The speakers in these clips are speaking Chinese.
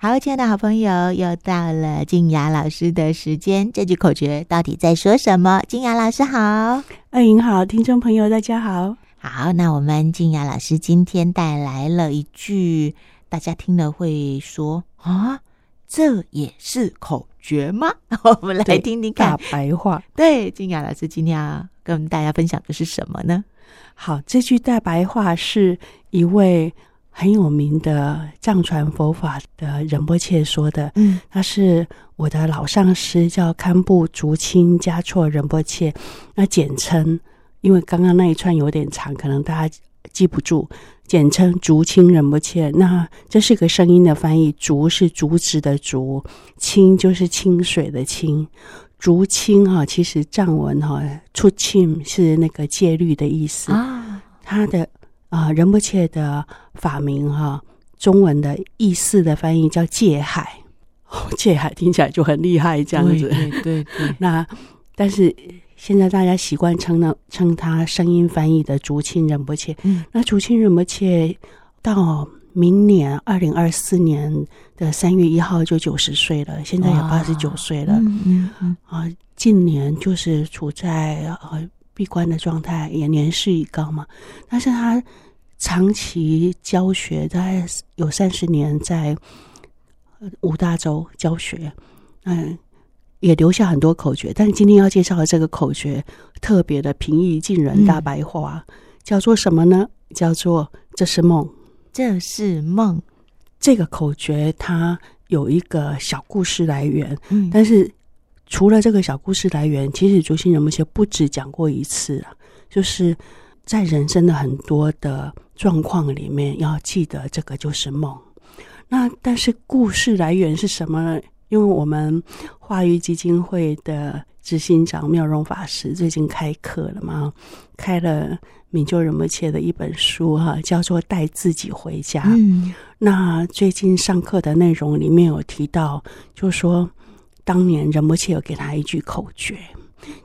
好，亲爱的好朋友，又到了静雅老师的时间。这句口诀到底在说什么？静雅老师好，二莹好，听众朋友大家好。好，那我们静雅老师今天带来了一句，大家听了会说啊，这也是口诀吗？我们来听听看。大白话，对，静雅老师今天要跟大家分享的是什么呢？好，这句大白话是一位。很有名的藏传佛法的仁波切说的，嗯，他是我的老上师，叫堪布竹清嘉措仁波切。那简称，因为刚刚那一串有点长，可能大家记不住，简称竹清仁波切。那这是个声音的翻译，竹是竹子的竹，清就是清水的清。竹清哈，其实藏文哈，出清是那个戒律的意思啊，他的。啊，仁波切的法名哈，中文的意思的翻译叫界海，哦，戒海听起来就很厉害，这样子。对对，对，对。那但是现在大家习惯称呢，称他声音翻译的竹清仁波切。嗯。那竹清仁波切到明年二零二四年的三月一号就九十岁了，现在也八十九岁了。嗯嗯嗯。啊，近年就是处在呃。闭关的状态也年事已高嘛，但是他长期教学，大概有三十年在五大洲教学，嗯，也留下很多口诀。但是今天要介绍的这个口诀特别的平易近人，大白话，嗯、叫做什么呢？叫做这是梦，这是梦。这个口诀它有一个小故事来源，嗯，但是。除了这个小故事来源，其实竹清仁波切不止讲过一次啊，就是在人生的很多的状况里面，要记得这个就是梦。那但是故事来源是什么呢？因为我们化育基金会的执行长妙容法师最近开课了嘛，开了明就仁波切的一本书哈、啊，叫做《带自己回家》。嗯，那最近上课的内容里面有提到，就是说。当年仁波切有给他一句口诀，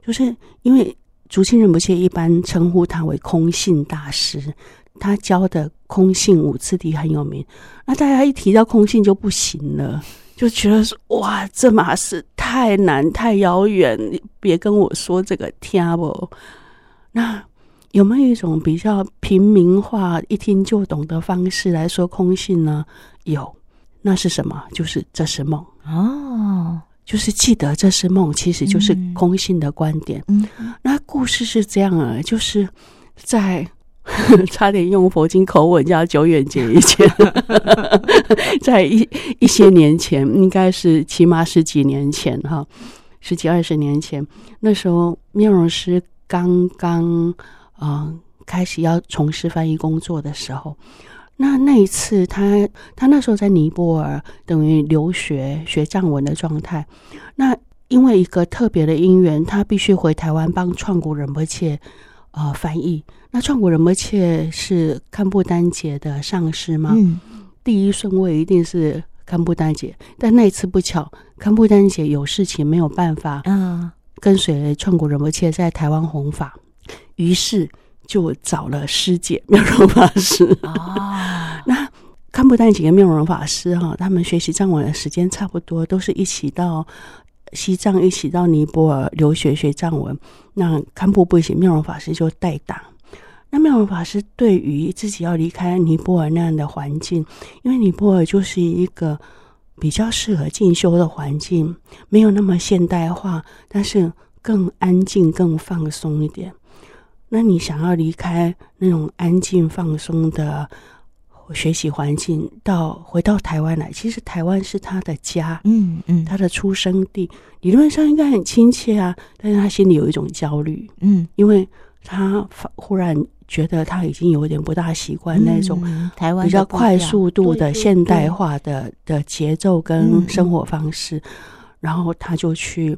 就是因为竹清仁波切一般称呼他为空性大师，他教的空性五次第很有名。那大家一提到空性就不行了，就觉得说哇，这码事太难太遥远，你别跟我说这个听不。那有没有一种比较平民化、一听就懂的方式来说空性呢？有，那是什么？就是这是梦哦。就是记得这是梦，其实就是空性的观点。嗯，那故事是这样啊，就是在 差点用佛经口吻叫久远劫以前，在一一些年前，应该是起码十几年前哈，十几二十年前，那时候面容师刚刚啊开始要从事翻译工作的时候。那那一次他，他他那时候在尼泊尔，等于留学学藏文的状态。那因为一个特别的因缘，他必须回台湾帮创古仁波切啊、呃、翻译。那创古仁波切是堪布丹杰的上师吗？嗯，第一顺位一定是堪布丹杰。但那一次不巧，堪布丹杰有事情没有办法，嗯，跟随创古仁波切在台湾弘法，于是。就找了师姐妙容法师啊，那堪布丹几个妙容法师哈，他们学习藏文的时间差不多，都是一起到西藏，一起到尼泊尔留学学藏文。那堪布不行，妙容法师就代打。那妙容法师对于自己要离开尼泊尔那样的环境，因为尼泊尔就是一个比较适合进修的环境，没有那么现代化，但是更安静、更放松一点。那你想要离开那种安静放松的学习环境，到回到台湾来，其实台湾是他的家，嗯嗯，他的出生地，理论上应该很亲切啊，但是他心里有一种焦虑，嗯，因为他忽然觉得他已经有点不大习惯那种台湾比较快速度的现代化的的节奏跟生活方式，然后他就去。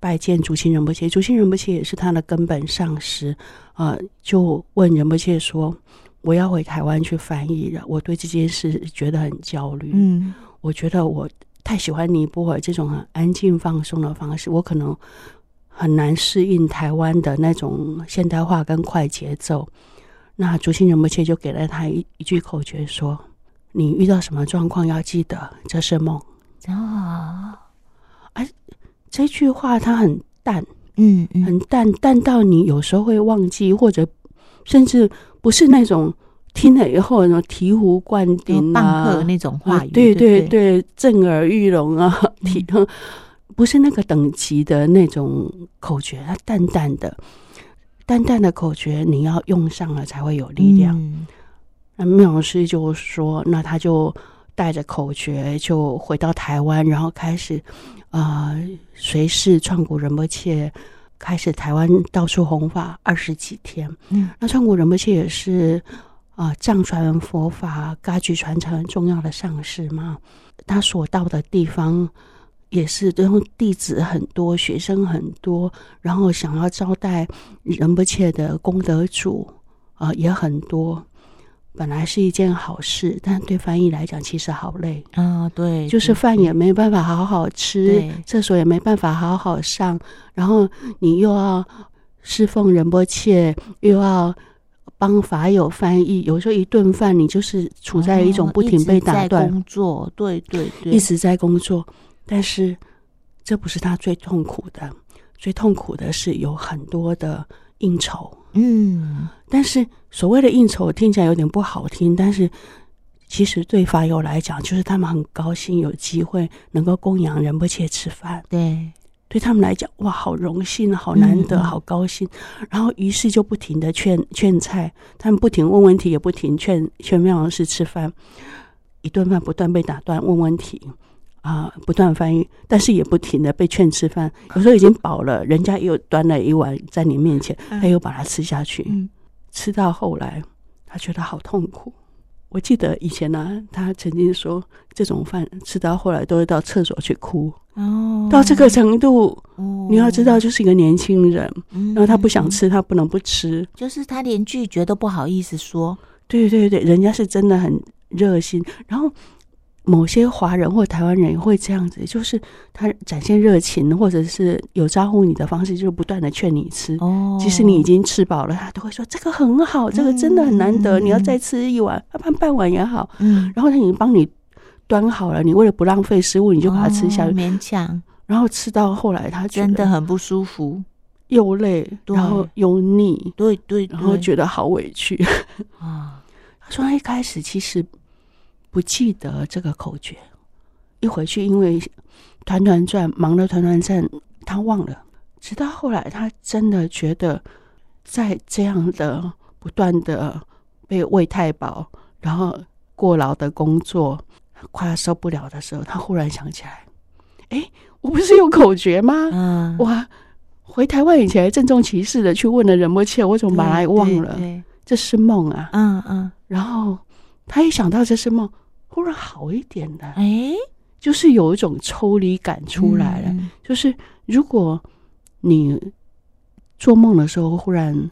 拜见竹清仁波切，竹清仁波切也是他的根本上师，呃，就问仁波切说：“我要回台湾去翻译了，我对这件事觉得很焦虑。嗯，我觉得我太喜欢尼泊尔这种很安静放松的方式，我可能很难适应台湾的那种现代化跟快节奏。”那竹清仁波切就给了他一一句口诀说：“你遇到什么状况，要记得这是梦哦。这句话它很淡，嗯，嗯很淡，淡到你有时候会忘记，或者甚至不是那种听了以后那种醍醐灌顶啊那种话语，啊、对对对，震耳欲聋啊，体、嗯、不是那个等级的那种口诀，它淡淡的。淡淡的口诀，你要用上了才会有力量。嗯、那妙老师就说：“那他就带着口诀就回到台湾，然后开始啊，随侍创古仁波切，开始台湾到处弘法二十几天。嗯，那创古仁波切也是啊，藏传佛法噶举传承很重要的上师嘛，他所到的地方。”也是，然后弟子很多，学生很多，然后想要招待仁波切的功德主啊、呃，也很多。本来是一件好事，但对翻译来讲，其实好累啊、哦。对，就是饭也没办法好好吃，厕所也没办法好好上，然后你又要侍奉仁波切，又要帮法友翻译，有时候一顿饭你就是处在一种不停被打断、哦、工作，对对对，一直在工作。但是，这不是他最痛苦的，最痛苦的是有很多的应酬。嗯，但是所谓的应酬听起来有点不好听，但是其实对法友来讲，就是他们很高兴有机会能够供养仁波切吃饭。对，对他们来讲，哇，好荣幸，好难得，好高兴。嗯、然后于是就不停的劝劝菜，他们不停问问题，也不停劝劝妙老师吃饭。一顿饭不断被打断，问问题。啊，不断翻译，但是也不停的被劝吃饭。有时候已经饱了，人家又端了一碗在你面前，他又把它吃下去。嗯，吃到后来，他觉得好痛苦。我记得以前呢、啊，他曾经说，这种饭吃到后来都会到厕所去哭。哦，到这个程度，哦，你要知道，就是一个年轻人，嗯，然后他不想吃，他不能不吃，就是他连拒绝都不好意思说。对对对，人家是真的很热心，然后。某些华人或台湾人也会这样子，就是他展现热情，或者是有招呼你的方式，就是不断的劝你吃。哦，即使你已经吃饱了，他都会说这个很好，这个真的很难得，嗯、你要再吃一碗，哪怕半碗也好。嗯，然后他已经帮你端好了，你为了不浪费食物，你就把它吃下去，哦、勉强。然后吃到后来，他真的很不舒服，又累，然后又腻，对对，对，然后觉得好委屈 啊。他说他一开始其实。不记得这个口诀，一回去因为团团转忙了团团转，他忘了。直到后来，他真的觉得，在这样的不断的被喂太饱，然后过劳的工作，快要受不了的时候，他忽然想起来：哎，我不是有口诀吗？嗯，哇回台湾以前郑重其事的去问了仁波切，我怎么把它忘了？这是梦啊！嗯嗯，然后。他一想到这是梦，忽然好一点了，哎，就是有一种抽离感出来了。嗯、就是如果你做梦的时候忽然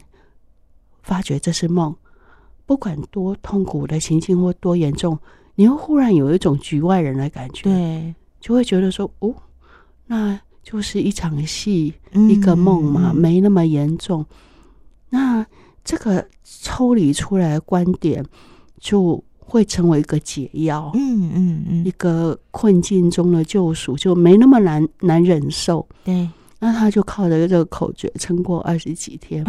发觉这是梦，不管多痛苦的情境或多严重，你会忽然有一种局外人的感觉，对，就会觉得说，哦，那就是一场戏，嗯、一个梦嘛，嗯、没那么严重。那这个抽离出来的观点就。会成为一个解药，嗯嗯嗯，一个困境中的救赎，就没那么难难忍受。对，那他就靠着这个口诀撑过二十几天。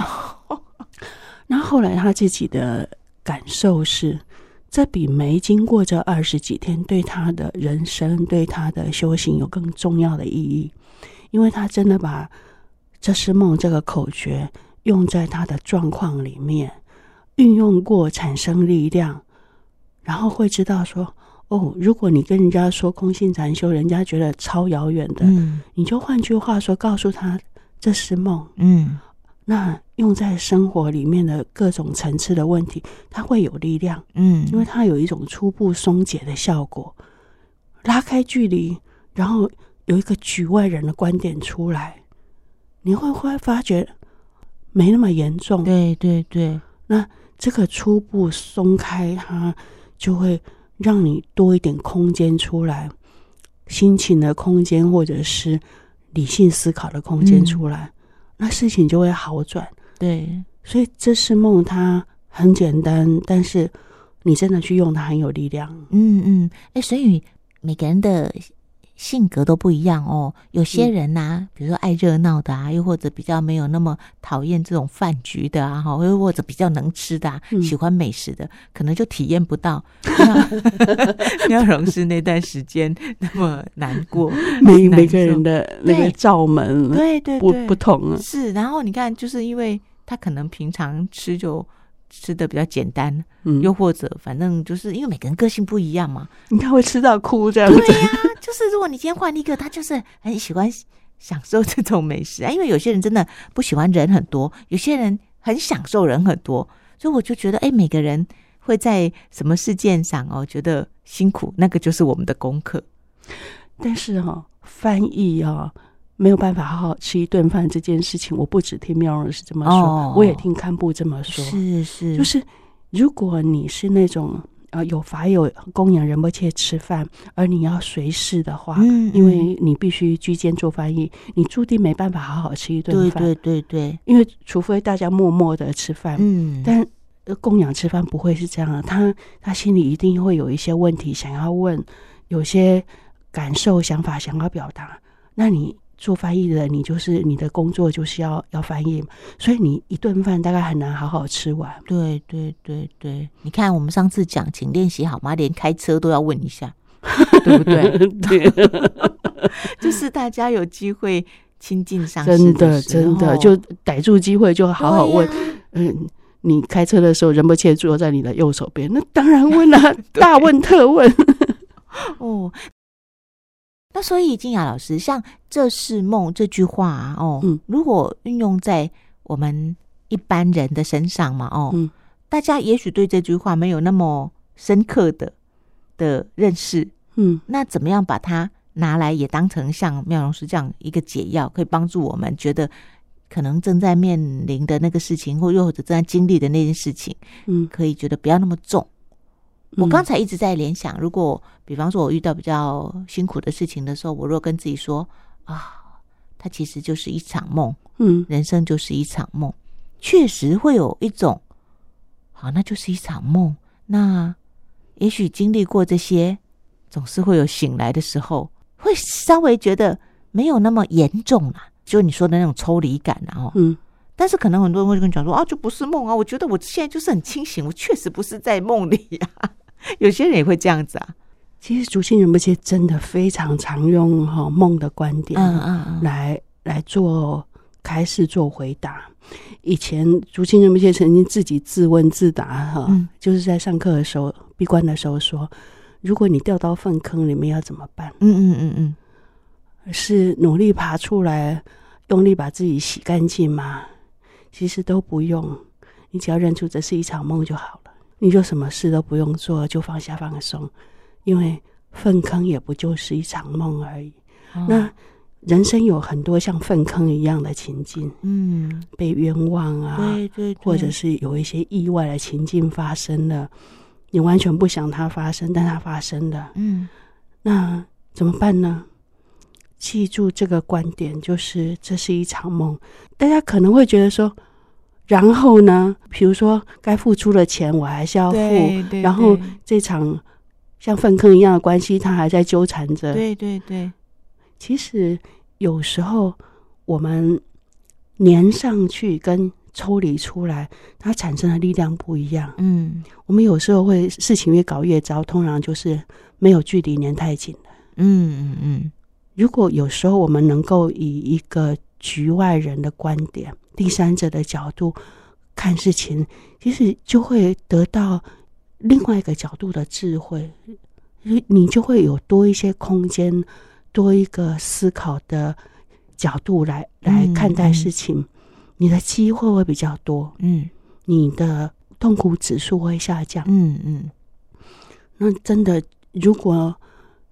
那后来他自己的感受是，这比没经过这二十几天，对他的人生、对他的修行有更重要的意义，因为他真的把“这是梦”这个口诀用在他的状况里面，运用过，产生力量。然后会知道说，哦，如果你跟人家说空性禅修，人家觉得超遥远的，嗯，你就换句话说，告诉他这是梦，嗯，那用在生活里面的各种层次的问题，它会有力量，嗯，因为它有一种初步松解的效果，拉开距离，然后有一个局外人的观点出来，你会会发觉没那么严重，对对对，那这个初步松开它。就会让你多一点空间出来，心情的空间，或者是理性思考的空间出来，嗯、那事情就会好转。对，所以这是梦，它很简单，但是你真的去用它很有力量。嗯嗯，哎，所以每个人的。性格都不一样哦，有些人呐、比如说爱热闹的啊，又或者比较没有那么讨厌这种饭局的啊，哈，又或者比较能吃的、喜欢美食的，可能就体验不到 妙容是那段时间 那么难过。每每个人的那个罩门，对对对，不不同啊。是，然后你看，就是因为他可能平常吃就。吃的比较简单，嗯，又或者反正就是因为每个人个性不一样嘛，你看会吃到哭这样子。对呀、啊，就是如果你今天换一个，他就是很喜欢享受这种美食啊。因为有些人真的不喜欢人很多，有些人很享受人很多，所以我就觉得，哎，每个人会在什么事件上哦觉得辛苦，那个就是我们的功课。但是哈、哦，翻译啊、哦。没有办法好好吃一顿饭这件事情，我不只听妙容师这么说，哦、我也听堪布这么说。是是，就是如果你是那种呃有法有供养仁波切吃饭，而你要随侍的话，嗯嗯因为你必须居间做翻译，你注定没办法好好吃一顿饭。对对对对，因为除非大家默默的吃饭，嗯，但供养吃饭不会是这样的，他他心里一定会有一些问题想要问，有些感受想法想要表达，那你。做翻译的，你就是你的工作就是要要翻译，所以你一顿饭大概很难好好吃完。对对对对，你看我们上次讲，请练习好吗？连开车都要问一下，对不对？对，就是大家有机会亲近上，真的真的就逮住机会就好好问。啊、嗯，你开车的时候，仁波切坐在你的右手边，那当然问了、啊，大问特问。哦。那所以金雅老师，像“这是梦”这句话啊，哦，嗯、如果运用在我们一般人的身上嘛，哦，嗯、大家也许对这句话没有那么深刻的的认识，嗯，那怎么样把它拿来也当成像妙容师这样一个解药，可以帮助我们觉得可能正在面临的那个事情，或又或者正在经历的那件事情，嗯，可以觉得不要那么重。我刚才一直在联想，如果比方说我遇到比较辛苦的事情的时候，我若跟自己说啊，它其实就是一场梦，嗯，人生就是一场梦，确实会有一种，好，那就是一场梦。那也许经历过这些，总是会有醒来的时候，会稍微觉得没有那么严重了，就你说的那种抽离感，然后，嗯，但是可能很多人会跟你讲说啊，就不是梦啊，我觉得我现在就是很清醒，我确实不是在梦里呀。有些人也会这样子啊。其实竹心仁波切真的非常常用哈梦的观点，嗯嗯嗯，来来做开始做回答。以前竹心仁波切曾经自己自问自答哈，嗯、就是在上课的时候闭关的时候说：如果你掉到粪坑里面要怎么办？嗯嗯嗯嗯，是努力爬出来，用力把自己洗干净吗？其实都不用，你只要认出这是一场梦就好了。你就什么事都不用做，就放下放松，因为粪坑也不就是一场梦而已。哦、那人生有很多像粪坑一样的情境，嗯，被冤枉啊，对对，对，或者是有一些意外的情境发生了，你完全不想它发生，但它发生了，嗯，那怎么办呢？记住这个观点，就是这是一场梦。大家可能会觉得说。然后呢，比如说该付出的钱我还是要付，对对对，然后这场像粪坑一样的关系，他还在纠缠着。对对对，其实有时候我们粘上去跟抽离出来，它产生的力量不一样。嗯，我们有时候会事情越搞越糟，通常就是没有距离粘太紧了。嗯嗯嗯，如果有时候我们能够以一个局外人的观点。第三者的角度看事情，其实就会得到另外一个角度的智慧，你就会有多一些空间，多一个思考的角度来来看待事情，嗯嗯、你的机会会比较多，嗯，你的痛苦指数会下降，嗯嗯。那真的，如果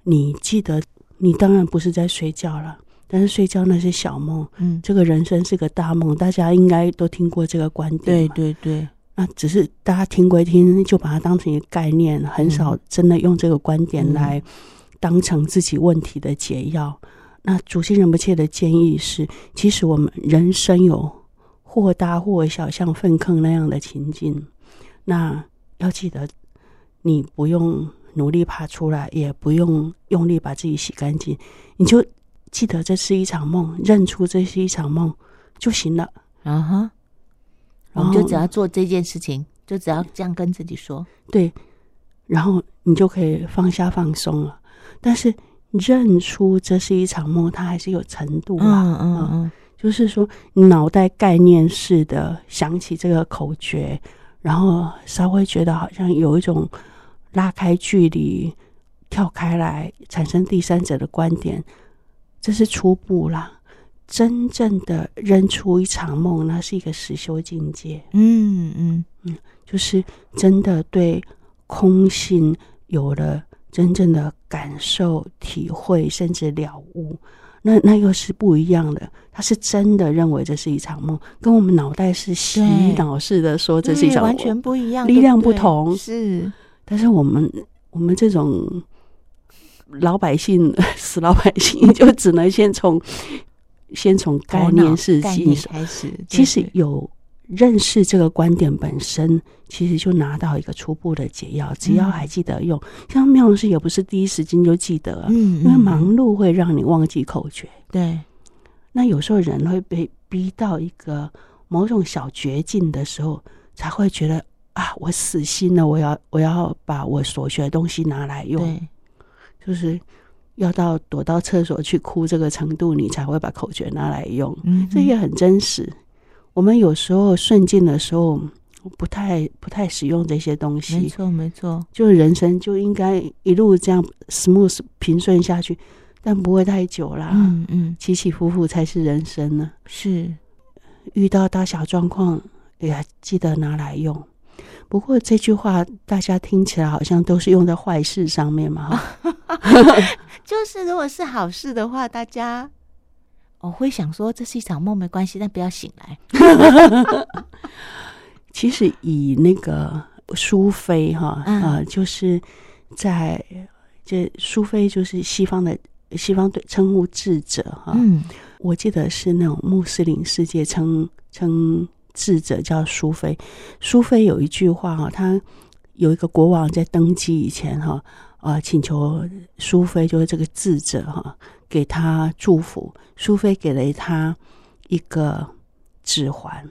你记得，你当然不是在睡觉了。但是睡觉那是小梦，嗯，这个人生是个大梦，大家应该都听过这个观点。对对对，那只是大家听归听，就把它当成一个概念，很少真的用这个观点来当成自己问题的解药。嗯、那主心人不切的建议是，其实我们人生有或大或小，像粪坑那样的情境，那要记得你不用努力爬出来，也不用用力把自己洗干净，你就记得这是一场梦，认出这是一场梦就行了。啊哈，我们就只要做这件事情，就只要这样跟自己说，对，然后你就可以放下放松了。但是认出这是一场梦，它还是有程度啦。嗯嗯嗯，就是说脑袋概念式的想起这个口诀。然后稍微觉得好像有一种拉开距离、跳开来，产生第三者的观点，这是初步啦。真正的认出一场梦，那是一个实修境界。嗯嗯嗯，就是真的对空性有了真正的感受、体会，甚至了悟。那那又是不一样的，他是真的认为这是一场梦，跟我们脑袋是洗脑式的说这是一场梦，完全不一样，力量不同。是，但是我们我们这种老百姓 死老百姓，就只能先从先从概念式进手开始，其实有。认识这个观点本身，其实就拿到一个初步的解药。只要还记得用，嗯、像妙容师也不是第一时间就记得，嗯，因为忙碌会让你忘记口诀。对，那有时候人会被逼到一个某种小绝境的时候，才会觉得啊，我死心了，我要我要把我所学的东西拿来用，对，就是要到躲到厕所去哭这个程度，你才会把口诀拿来用。嗯，这也很真实。我们有时候顺境的时候，不太不太使用这些东西。没错，没错，就是人生就应该一路这样 smooth 平顺下去，但不会太久啦。嗯嗯，起起伏伏才是人生呢。是，遇到大小状况也记得拿来用。不过这句话大家听起来好像都是用在坏事上面嘛。就是如果是好事的话，大家。我会想说，这是一场梦，没关系，但不要醒来。其实以那个苏菲哈，呃，就是在这苏菲就是西方的西方对称呼智者哈。嗯，我记得是那种穆斯林世界称称智者叫苏菲。苏菲有一句话哈，他有一个国王在登基以前哈，呃，请求苏菲就是这个智者哈。给他祝福，苏菲给了他一个指环，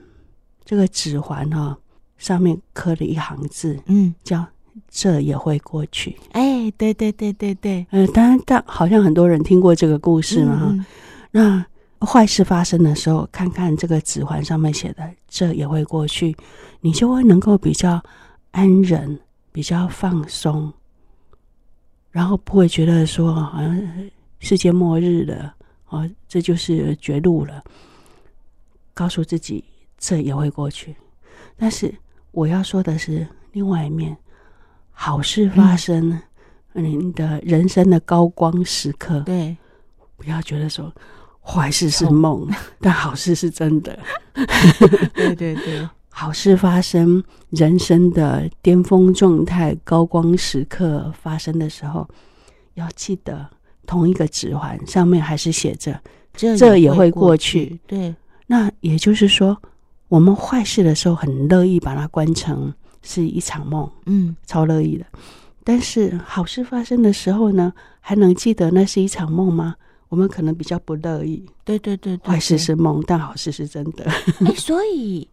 这个指环哈、哦、上面刻了一行字，嗯，叫“这也会过去”。哎，对对对对对，嗯、呃，当然，但好像很多人听过这个故事嘛哈。嗯、那坏事发生的时候，看看这个指环上面写的“这也会过去”，你就会能够比较安忍，比较放松，然后不会觉得说好像。世界末日了，哦，这就是绝路了。告诉自己，这也会过去。但是我要说的是另外一面，好事发生，嗯、你的人生的高光时刻。对，不要觉得说坏事是梦，但好事是真的。对对对，好事发生，人生的巅峰状态、高光时刻发生的时候，要记得。同一个指环上面还是写着“这也会过去”。对，那也就是说，我们坏事的时候很乐意把它关成是一场梦，嗯，超乐意的。但是好事发生的时候呢，还能记得那是一场梦吗？我们可能比较不乐意。对对对，对坏事是梦，但好事是真的。哎，所以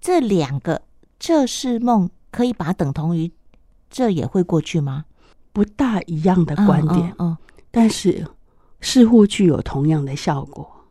这两个“这是梦”可以把它等同于“这也会过去”吗？不大一样的观点。嗯。但是，似乎具有同样的效果。